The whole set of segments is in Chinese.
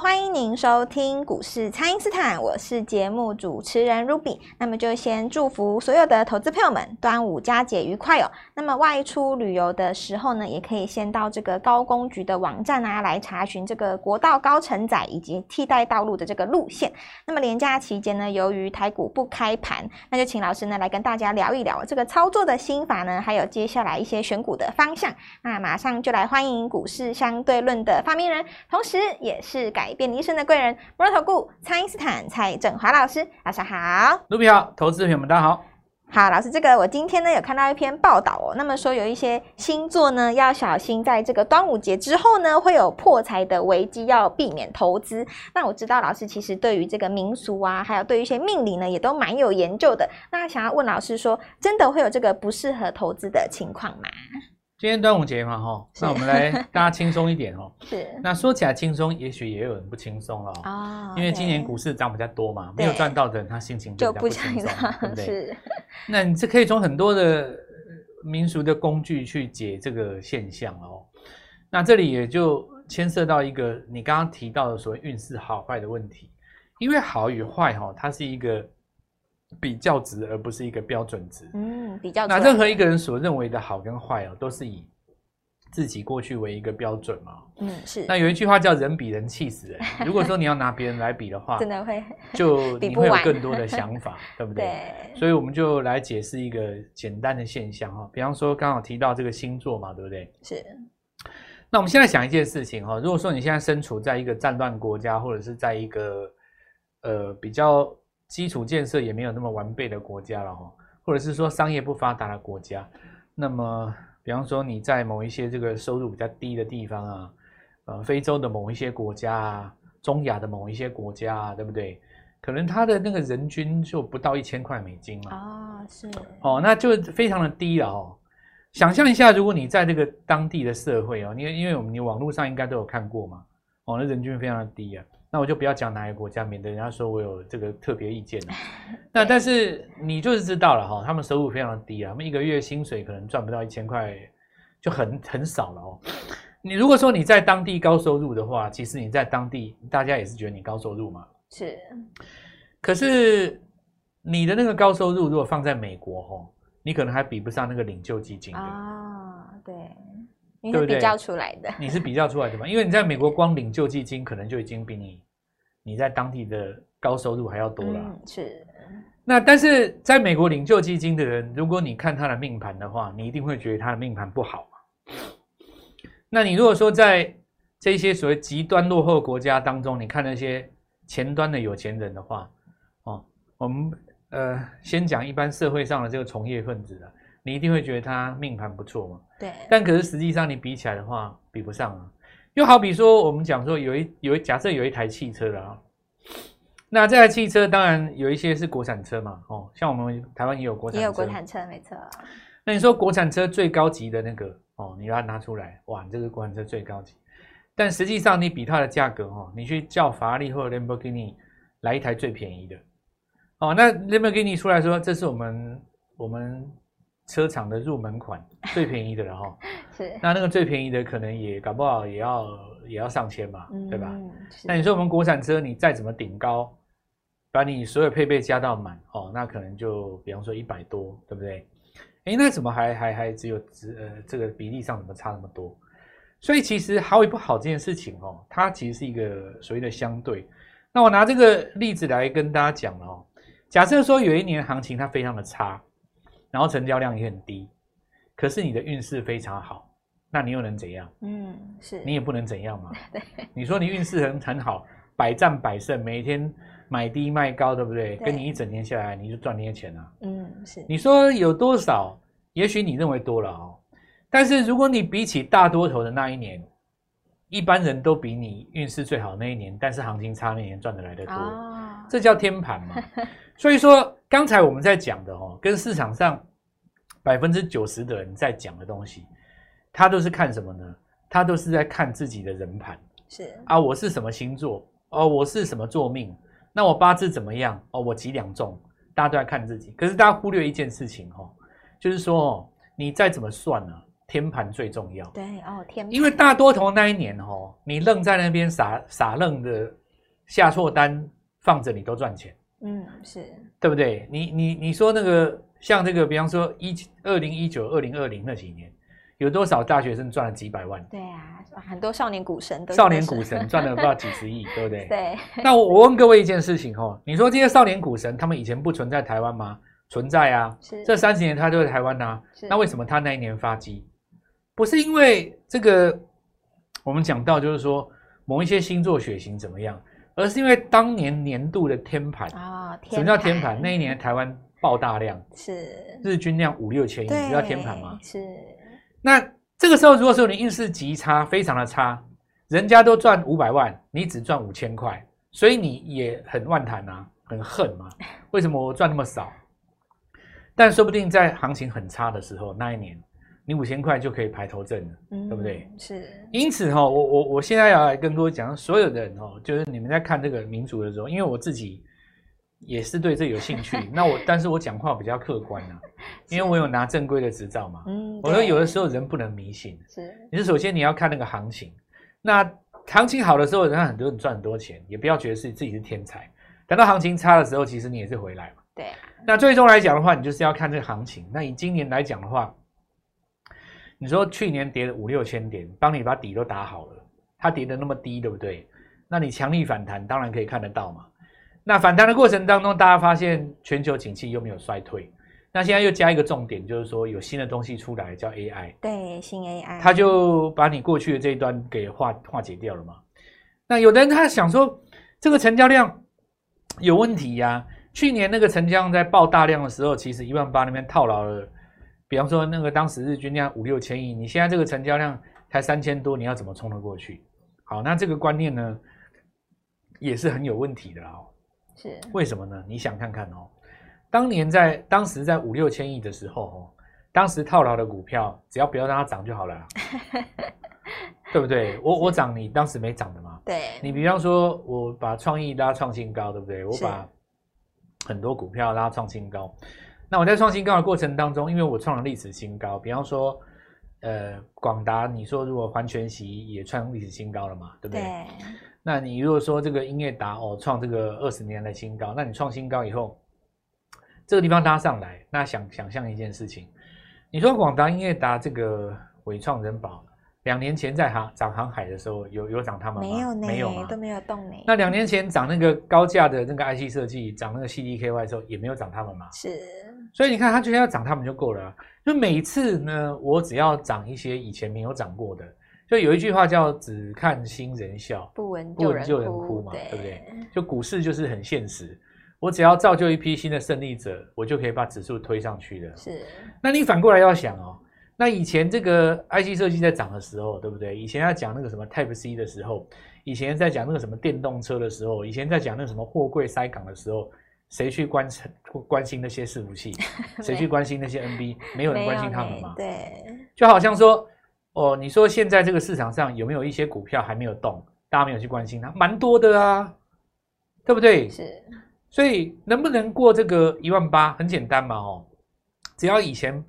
欢迎您收听股市蔡因斯坦，我是节目主持人 Ruby。那么就先祝福所有的投资朋友们端午佳节愉快哦。那么外出旅游的时候呢，也可以先到这个高工局的网站啊，来查询这个国道高承载以及替代道路的这个路线。那么连假期间呢，由于台股不开盘，那就请老师呢来跟大家聊一聊这个操作的心法呢，还有接下来一些选股的方向。那马上就来欢迎股市相对论的发明人，同时也是改变你一生的贵人，摩尔投顾蔡因斯坦蔡振华老师，早上好，卢比好，投资朋友们大家好，好老师，这个我今天呢有看到一篇报道哦，那么说有一些星座呢要小心，在这个端午节之后呢会有破财的危机，要避免投资。那我知道老师其实对于这个民俗啊，还有对于一些命理呢，也都蛮有研究的。那想要问老师说，真的会有这个不适合投资的情况吗？今天端午节嘛，哈，那我们来大家轻松一点哦。是。那说起来轻松，也许也有人不轻松了哦。因为今年股市涨比较多嘛，没有赚到的人他心情就不轻松，对不对？是。那你这可以从很多的民俗的工具去解这个现象哦。那这里也就牵涉到一个你刚刚提到的所谓运势好坏的问题，因为好与坏哈，它是一个。比较值，而不是一个标准值。嗯，比较。那任何一个人所认为的好跟坏哦，都是以自己过去为一个标准嘛。嗯，是。那有一句话叫“人比人气死人”。如果说你要拿别人来比的话，真的会 就 你会有更多的想法，对不对？对。所以我们就来解释一个简单的现象哈，比方说刚好提到这个星座嘛，对不对？是。那我们现在想一件事情哈，如果说你现在身处在一个战乱国家，或者是在一个呃比较。基础建设也没有那么完备的国家了哈，或者是说商业不发达的国家，那么比方说你在某一些这个收入比较低的地方啊，呃，非洲的某一些国家啊，中亚的某一些国家啊，对不对？可能他的那个人均就不到一千块美金嘛。啊，是。哦，那就非常的低了哦。想象一下，如果你在这个当地的社会哦，因为因为我们你网络上应该都有看过嘛，哦，那人均非常的低啊。那我就不要讲哪个国家，免得人家说我有这个特别意见了。那但是你就是知道了哈，他们收入非常的低啊，他们一个月薪水可能赚不到一千块，就很很少了哦。你如果说你在当地高收入的话，其实你在当地大家也是觉得你高收入嘛。是。可是你的那个高收入如果放在美国哈，你可能还比不上那个领救基金啊。对。你是比较出来的，你是比较出来的嘛？因为你在美国光领救济金可能就已经比你你在当地的高收入还要多了。嗯，是。那但是在美国领救济金的人，如果你看他的命盘的话，你一定会觉得他的命盘不好嘛。那你如果说在这些所谓极端落后国家当中，你看那些前端的有钱人的话，哦，我们呃先讲一般社会上的这个从业分子的。你一定会觉得它命盘不错嘛？对。但可是实际上你比起来的话，比不上啊。又好比说，我们讲说有一有一假设有一台汽车了啊，那这台汽车当然有一些是国产车嘛，哦，像我们台湾也有国产车，也有国产车，没错。那你说国产车最高级的那个哦，你把它拿出来，哇，这是国产车最高级。但实际上你比它的价格哦，你去叫法拉利或者兰博基尼来一台最便宜的哦，那 Lamborghini 出来说，这是我们我们。车厂的入门款 最便宜的了哈，是那那个最便宜的可能也搞不好也要也要上千嘛，嗯、对吧？那你说我们国产车，你再怎么顶高，把你所有配备加到满哦，那可能就比方说一百多，对不对？诶，那怎么还还还只有只呃这个比例上怎么差那么多？所以其实好与不好这件事情哦，它其实是一个所谓的相对。那我拿这个例子来跟大家讲了哦，假设说有一年行情它非常的差。然后成交量也很低，可是你的运势非常好，那你又能怎样？嗯，是你也不能怎样嘛。对，你说你运势很很好，百战百胜，每天买低卖高，对不对？对跟你一整天下来，你就赚那些钱啊。嗯，是。你说有多少？也许你认为多了哦，但是如果你比起大多头的那一年，一般人都比你运势最好的那一年，但是行情差那年赚得来得多，哦，这叫天盘嘛。所以说，刚才我们在讲的哦，跟市场上百分之九十的人在讲的东西，他都是看什么呢？他都是在看自己的人盘。是啊，我是什么星座？哦，我是什么座命？那我八字怎么样？哦，我几两重？大家都在看自己。可是大家忽略一件事情哦，就是说哦，你再怎么算呢，天盘最重要。对哦，天盘，因为大多头那一年哦，你愣在那边傻傻愣的下错单放着，你都赚钱。嗯，是对不对？你你你说那个像这个，比方说一二零一九、二零二零那几年，有多少大学生赚了几百万？对啊，很多少年股神都少年股神赚了不知道几十亿，对不对？对。那我我问各位一件事情哦，你说这些少年股神，他们以前不存在台湾吗？存在啊，是这三十年他都在台湾呐、啊。那为什么他那一年发迹？不是因为这个，我们讲到就是说某一些星座血型怎么样，而是因为当年年度的天盘啊。什么叫天盘？那一年台湾爆大量，是日均量五六千亿，你知道天盘吗？是。那这个时候，如果说你运势极差，非常的差，人家都赚五百万，你只赚五千块，所以你也很万谈啊，很恨嘛。为什么我赚那么少？但说不定在行情很差的时候，那一年你五千块就可以排头阵了，嗯、对不对？是。因此哈，我我我现在要来跟各位讲，所有的人哈，就是你们在看这个民族的时候，因为我自己也是对这有兴趣。那我，但是我讲话比较客观啊，因为我有拿正规的执照嘛。嗯。我说有的时候人不能迷信。是。你是首先你要看那个行情，那行情好的时候，人家很多人赚很多钱，也不要觉得是自己是天才。等到行情差的时候，其实你也是回来嘛。对。那最终来讲的话，你就是要看这个行情。那以今年来讲的话，你说去年跌了五六千点，帮你把底都打好了，它跌得那么低，对不对？那你强力反弹，当然可以看得到嘛。那反弹的过程当中，大家发现全球景气又没有衰退，那现在又加一个重点，就是说有新的东西出来，叫 AI。对，新 AI，它就把你过去的这一端给化化解掉了嘛。那有的人他想说，这个成交量有问题呀、啊。去年那个成交量在爆大量的时候，其实一万八那边套牢了。比方说那个当时日均量五六千亿，你现在这个成交量才三千多，你要怎么冲得过去？好，那这个观念呢，也是很有问题的哦。是为什么呢？你想看看哦，当年在当时在五六千亿的时候哦，当时套牢的股票，只要不要让它涨就好了，对不对？我我涨，你当时没涨的嘛？对。你比方说，我把创意拉创新高，对不对？我把很多股票拉创新高，那我在创新高的过程当中，因为我创了历史新高，比方说，呃，广达，你说如果环全息也创历史新高了嘛，对不对？对。那你如果说这个英业达哦创这个二十年的新高，那你创新高以后，这个地方拉上来，那想想象一件事情，你说广达、英业达这个伟创、人保。两年前在航涨航海的时候，有有涨他们吗？没有呢，没有？都没有动呢。那两年前涨那个高价的那个 IC 设计，涨那个 CDKY 的时候，也没有涨他们吗？是。所以你看，他就要涨他们就够了。就每次呢，我只要涨一些以前没有涨过的，就有一句话叫“只看新人笑，不闻不闻旧人哭”嘛，对不对？就股市就是很现实，我只要造就一批新的胜利者，我就可以把指数推上去的。是。那你反过来要想哦。那以前这个 IC 设计在涨的时候，对不对？以前要讲那个什么 Type C 的时候，以前在讲那个什么电动车的时候，以前在讲那个什么货柜塞港的时候，谁去关关心那些伺服器？谁去关心那些 NB？没有人关心他们嘛？对，就好像说，哦，你说现在这个市场上有没有一些股票还没有动，大家没有去关心它？蛮多的啊，对不对？是，所以能不能过这个一万八？很简单嘛，哦，只要以前。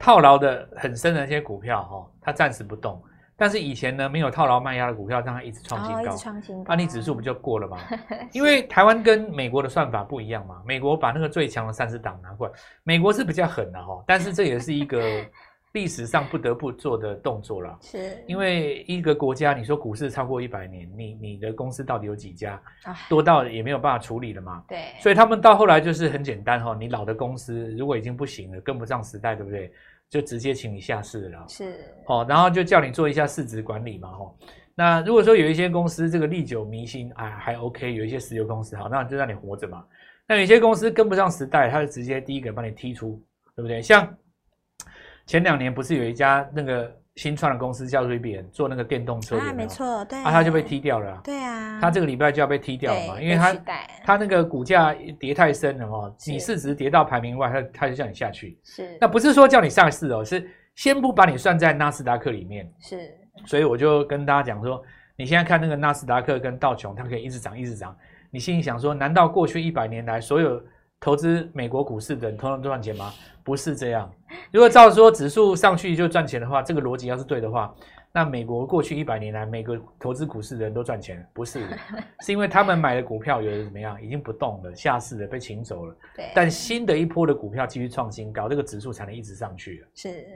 套牢的很深的那些股票，哦，它暂时不动。但是以前呢，没有套牢卖压的股票，让它一直创新高，创新高，安利指数不就过了吗？因为台湾跟美国的算法不一样嘛，美国把那个最强的三十档拿过来，美国是比较狠的哈，但是这也是一个。历史上不得不做的动作了，是因为一个国家，你说股市超过一百年，你你的公司到底有几家？多到也没有办法处理了嘛。对，所以他们到后来就是很简单哈，你老的公司如果已经不行了，跟不上时代，对不对？就直接请你下市了。是，哦，然后就叫你做一下市值管理嘛，吼。那如果说有一些公司这个历久弥新，哎，还 OK，有一些石油公司好，那就让你活着嘛。那有些公司跟不上时代，他就直接第一个把你踢出，对不对？像。前两年不是有一家那个新创的公司叫瑞比安做那个电动车有没有？啊，没错，对，啊，他就被踢掉了。对啊，他这个礼拜就要被踢掉了嘛，因为他他那个股价跌太深了哦，你市值跌到排名外，他他就叫你下去。是，那不是说叫你上市哦，是先不把你算在纳斯达克里面。是，所以我就跟大家讲说，你现在看那个纳斯达克跟道琼，它可以一直涨一直涨，你心里想说，难道过去一百年来所有投资美国股市的人通常都赚钱吗？不是这样。如果照说指数上去就赚钱的话，这个逻辑要是对的话，那美国过去一百年来每个投资股市的人都赚钱，不是？是因为他们买的股票有的怎么样，已经不动了，下市了，被请走了。对。但新的一波的股票继续创新高，这个指数才能一直上去。是。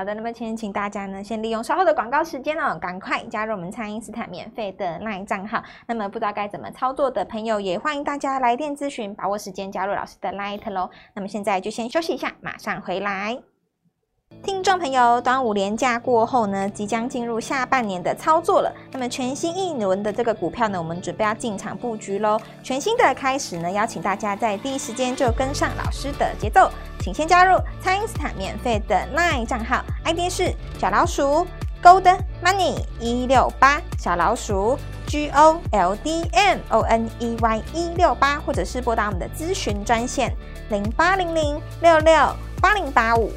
好的，那么先请大家呢，先利用稍后的广告时间哦，赶快加入我们蔡因斯坦免费的 LINE 账号。那么不知道该怎么操作的朋友，也欢迎大家来电咨询，把握时间加入老师的 LINE 喽。那么现在就先休息一下，马上回来。听众朋友，端午连假过后呢，即将进入下半年的操作了。那么全新一轮的这个股票呢，我们准备要进场布局喽。全新的开始呢，邀请大家在第一时间就跟上老师的节奏。请先加入蔡因斯坦免费的 LINE 账号，ID 是小老鼠 Gold Money 一六八，小老鼠 G O L D M O N E Y 一六八，或者是拨打我们的咨询专线零八零零六六八零八五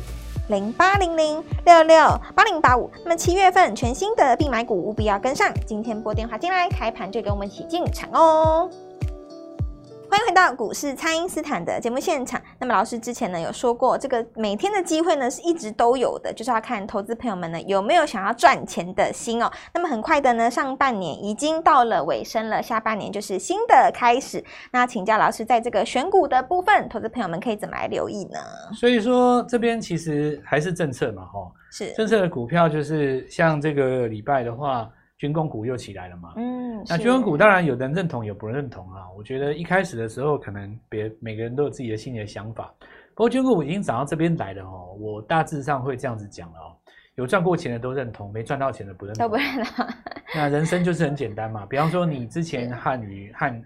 零八零零六六八零八五。那么七月份全新的必买股务必要跟上，今天拨电话进来，开盘就跟我们一起进场哦。欢迎回到股市，蔡因斯坦的节目现场。那么老师之前呢有说过，这个每天的机会呢是一直都有的，就是要看投资朋友们呢有没有想要赚钱的心哦。那么很快的呢，上半年已经到了尾声了，下半年就是新的开始。那请教老师，在这个选股的部分，投资朋友们可以怎么来留意呢？所以说这边其实还是政策嘛，哈，是政策的股票，就是像这个礼拜的话。军工股又起来了嘛？嗯，那军工股当然有人认同，有不认同啊。我觉得一开始的时候，可能别每个人都有自己的心里的想法。不过军工股已经涨到这边来了哦，我大致上会这样子讲了哦。有赚过钱的都认同，没赚到钱的不认同。都不认同。那人生就是很简单嘛。比方说，你之前汉语汉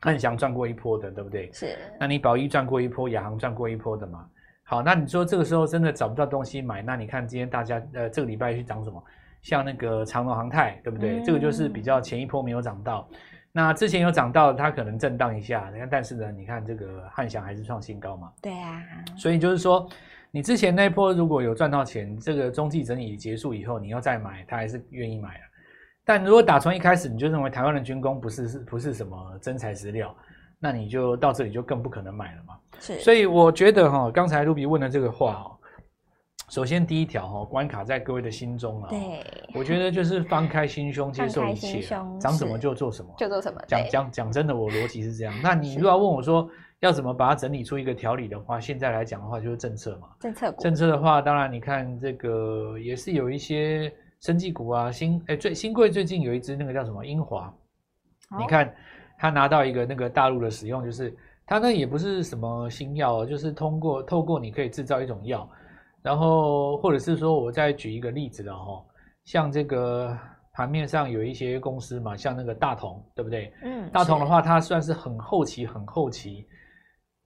汉翔赚过一波的，对不对？是。那你宝一赚过一波，亚航赚过一波的嘛？好，那你说这个时候真的找不到东西买，那你看今天大家呃这个礼拜去涨什么？像那个长隆航太，对不对？嗯、这个就是比较前一波没有涨到，那之前有涨到，它可能震荡一下。你看，但是呢，你看这个汉翔还是创新高嘛？对啊。所以就是说，你之前那一波如果有赚到钱，这个中继整理结束以后，你要再买，他还是愿意买的。但如果打从一开始你就认为台湾的军工不是是不是什么真材实料，那你就到这里就更不可能买了嘛。是。所以我觉得哈，刚才 Ruby 问的这个话哦。首先，第一条哈关卡在各位的心中啊。对，我觉得就是放开心胸，接受一切，长什么就做什么，就做什么。讲讲讲真的，我逻辑是这样。那你如果要问我说要怎么把它整理出一个条理的话，现在来讲的话就是政策嘛。政策股。政策的话，当然你看这个也是有一些生技股啊，新哎最新贵最近有一只那个叫什么英华，你看他拿到一个那个大陆的使用，就是他那也不是什么新药，就是通过透过你可以制造一种药。然后，或者是说，我再举一个例子了哈，像这个盘面上有一些公司嘛，像那个大同，对不对？嗯，大同的话，它算是很后期，很后期。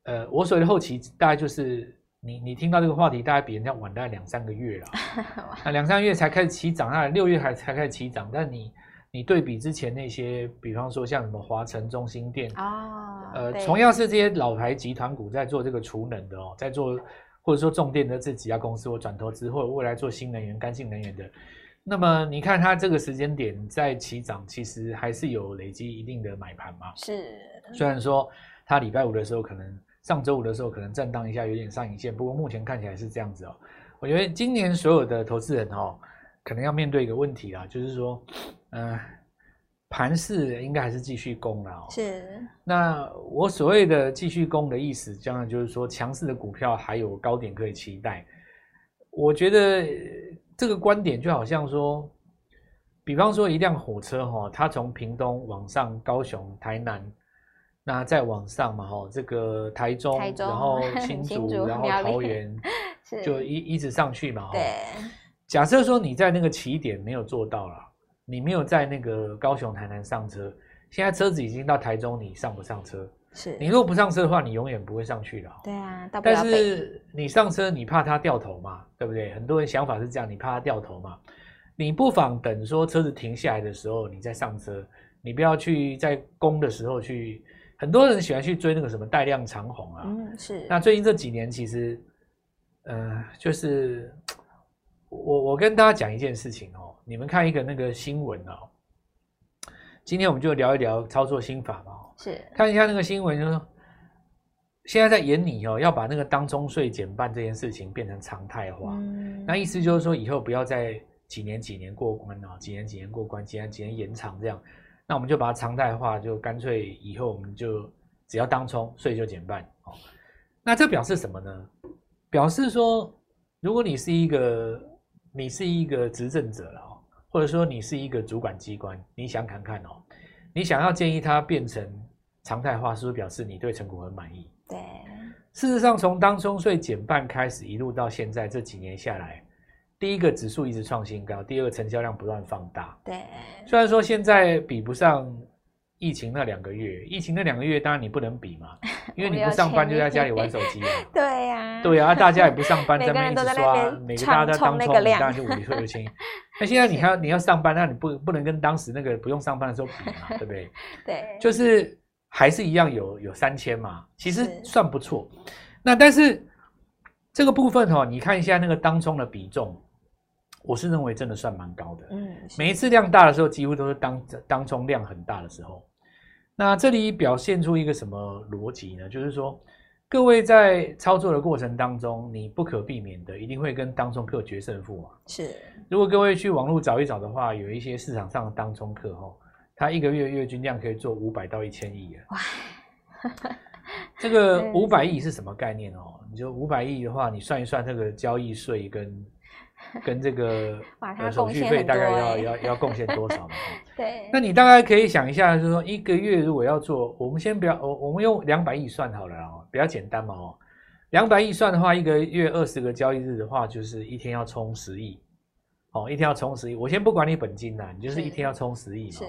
呃，我所谓的后期，大概就是你你听到这个话题，大概比人家晚大概两三个月了。那两三个月才开始起涨，那六月还才开始起涨。但你你对比之前那些，比方说像什么华晨、中心店啊，呃，同样是这些老牌集团股在做这个储能的哦，在做。或者说重电的这几家公司，我转投资，或者未来做新能源、干净能源的，那么你看它这个时间点在起涨，其实还是有累积一定的买盘嘛。是，虽然说它礼拜五的时候可能，上周五的时候可能震荡一下，有点上影线，不过目前看起来是这样子哦。我觉得今年所有的投资人哦，可能要面对一个问题啊，就是说，嗯、呃。盘势应该还是继续攻了哦。是。那我所谓的继续攻的意思，当然就是说强势的股票还有高点可以期待。我觉得这个观点就好像说，比方说一辆火车哈，它从屏东往上，高雄、台南，那再往上嘛哈，这个台中，台中然后 新竹，竹然后桃园，就一一直上去嘛。对。假设说你在那个起点没有做到了。你没有在那个高雄、台南上车，现在车子已经到台中，你上不上车？是你如果不上车的话，你永远不会上去的。对啊，但是你上车，你怕它掉头嘛，对不对？很多人想法是这样，你怕它掉头嘛，你不妨等说车子停下来的时候，你再上车，你不要去在攻的时候去。很多人喜欢去追那个什么带量长虹啊，嗯，是。那最近这几年其实，呃，就是我我跟大家讲一件事情哦。你们看一个那个新闻哦，今天我们就聊一聊操作心法嘛。是，看一下那个新闻，就是说现在在演你哦，要把那个当冲税减半这件事情变成常态化。嗯、那意思就是说，以后不要再几年几年过关啊，几年几年过关，几年几年延长这样。那我们就把它常态化，就干脆以后我们就只要当冲税就减半。哦，那这表示什么呢？表示说，如果你是一个你是一个执政者了哦，或者说你是一个主管机关，你想看看哦，你想要建议它变成常态化，是不是表示你对成果很满意？对，事实上，从当中税减半开始，一路到现在这几年下来，第一个指数一直创新高，第二个成交量不断放大。对，虽然说现在比不上疫情那两个月，疫情那两个月当然你不能比嘛，因为你不上班就在家里玩手机啊。对呀，对啊，大家也不上班，在那边一直刷，每个大家在当冲，当然就无利可图。那现在你还要你要上班，那你不不能跟当时那个不用上班的时候比嘛，对不对？对，就是。还是一样有有三千嘛，其实算不错。那但是这个部分哈、哦，你看一下那个当冲的比重，我是认为真的算蛮高的。嗯，每一次量大的时候，几乎都是当当冲量很大的时候。那这里表现出一个什么逻辑呢？就是说，各位在操作的过程当中，你不可避免的一定会跟当中客决胜负嘛。是，如果各位去网络找一找的话，有一些市场上的当中客哈。他一个月月均量可以做五百到一千亿啊！哇，这个 五百亿是什么概念哦？你就五百亿的话，你算一算这个交易税跟 跟这个手续费大概要要要贡献多少嘛？对，那你大概可以想一下，就是说一个月如果要做，我们先不要，我我们用两百亿算好了哦，比较简单嘛哦。两百亿算的话，一个月二十个交易日的话，就是一天要充十亿。哦，一天要充十亿，我先不管你本金啦，你就是一天要充十亿嘛。是，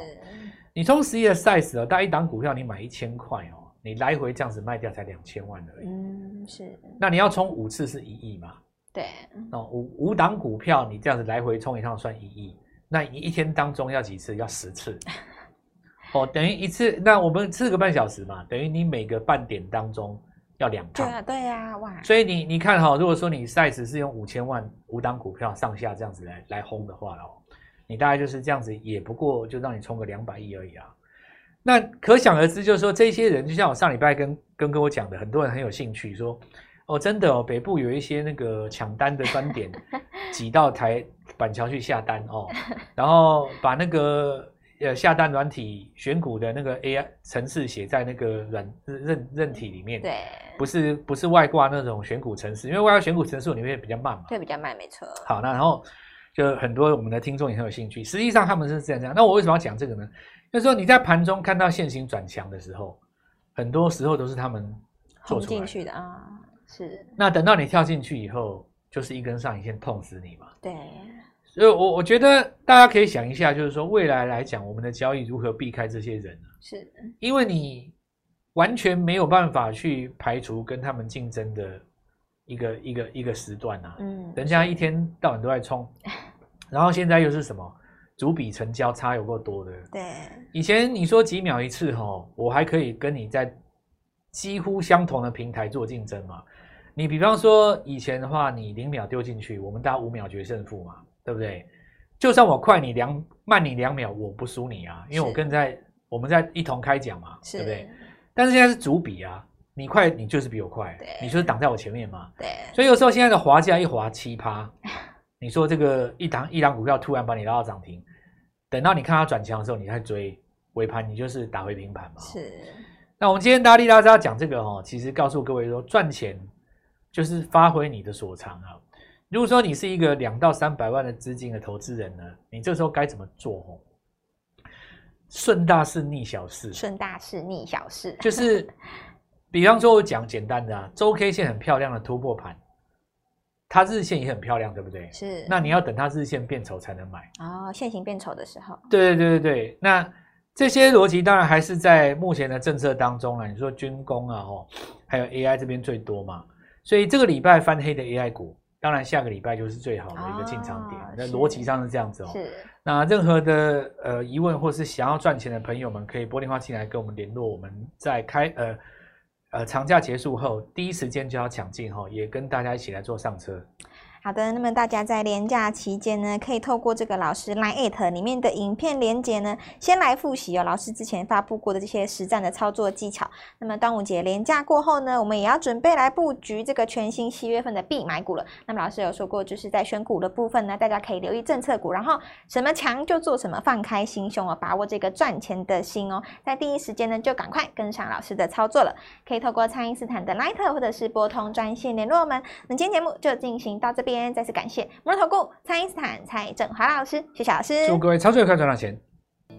你充十亿的 size 哦，大概一档股票你买一千块哦，你来回这样子卖掉才两千万而已。嗯，是。那你要充五次是一亿嘛？对。哦，五五档股票你这样子来回冲一趟算一亿，那你一天当中要几次？要十次。哦，等于一次，那我们四个半小时嘛，等于你每个半点当中。要两趟，对啊，对啊，哇！所以你你看哈，如果说你 size 是用五千万五档股票上下这样子来来轰的话哦，你大概就是这样子，也不过就让你冲个两百亿而已啊。那可想而知，就是说这些人，就像我上礼拜跟跟跟我讲的，很多人很有兴趣说，哦，真的哦，北部有一些那个抢单的专点，挤到台板桥去下单哦，然后把那个。呃，下单软体选股的那个 AI 程式写在那个软韧韧体里面，对，不是不是外挂那种选股程式，因为外挂选股程式里面比较慢嘛，对，比较慢，没错。好，那然后就很多我们的听众也很有兴趣，实际上他们是这样这样。那我为什么要讲这个呢？就是说你在盘中看到线型转强的时候，很多时候都是他们做出进去的啊，是。那等到你跳进去以后，就是一根上影线痛死你嘛，对。所以，我我觉得大家可以想一下，就是说未来来讲，我们的交易如何避开这些人呢？是，因为你完全没有办法去排除跟他们竞争的一个一个一个时段啊。嗯，人家一天到晚都在冲，然后现在又是什么？逐笔成交差有够多的。对，以前你说几秒一次哈，我还可以跟你在几乎相同的平台做竞争嘛。你比方说以前的话，你零秒丢进去，我们大家五秒决胜负嘛。对不对？就算我快你两慢你两秒，我不输你啊，因为我跟在我们在一同开讲嘛，对不对？但是现在是主笔啊，你快你就是比我快，你就是挡在我前面嘛。对，所以有时候现在的滑价一滑七趴，你说这个一档一档股票突然把你拉到涨停，等到你看它转强的时候，你再追尾盘，你就是打回平盘嘛。是。那我们今天大力大家讲这个哦，其实告诉各位说，赚钱就是发挥你的所长啊。如果说你是一个两到三百万的资金的投资人呢，你这时候该怎么做？哦，顺大势逆小势，顺大势逆小势，就是 比方说我讲简单的啊，周 K 线很漂亮的突破盘，它日线也很漂亮，对不对？是。那你要等它日线变丑才能买哦，线型变丑的时候。对对对对对，那这些逻辑当然还是在目前的政策当中了。你说军工啊，哦，还有 AI 这边最多嘛，所以这个礼拜翻黑的 AI 股。当然，下个礼拜就是最好的一个进场点。那逻辑上是这样子哦。是。那任何的呃疑问或是想要赚钱的朋友们，可以拨电话进来跟我们联络。我们在开呃呃长假结束后，第一时间就要抢进哈，也跟大家一起来做上车。好的，那么大家在连假期间呢，可以透过这个老师 LINE@ 里面的影片连结呢，先来复习哦，老师之前发布过的这些实战的操作技巧。那么端午节连假过后呢，我们也要准备来布局这个全新七月份的必买股了。那么老师有说过，就是在选股的部分呢，大家可以留意政策股，然后什么强就做什么，放开心胸哦，把握这个赚钱的心哦，在第一时间呢就赶快跟上老师的操作了。可以透过蔡因斯坦的 LINE 或者是拨通专线联络我们。那今天节目就进行到这边，再次感谢摩尔投顾蔡因斯坦蔡振华老师，谢谢老师。祝各位操作愉快，赚到钱。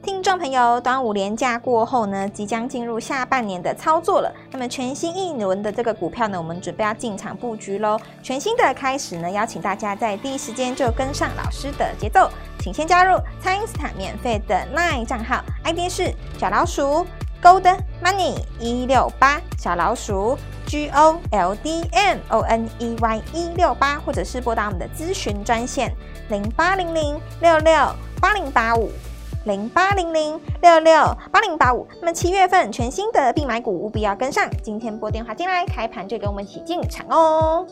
听众朋友，端午连假过后呢，即将进入下半年的操作了。那么全新一轮的这个股票呢，我们准备要进场布局喽。全新的开始呢，邀请大家在第一时间就跟上老师的节奏，请先加入蔡因斯坦免费的 LINE 账号，ID 是小老鼠 Gold Money 一六八，小老鼠 G O L D M O N E Y 一六八，或者是拨打我们的咨询专线零八零零六六八零八五。零八零零六六八零八五，那么七月份全新的必买股务必要跟上。今天拨电话进来，开盘就跟我们一起进场哦。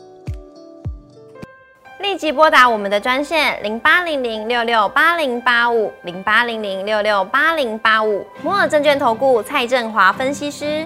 立即拨打我们的专线零八零零六六八零八五零八零零六六八零八五，摩尔证券投顾蔡振华分析师。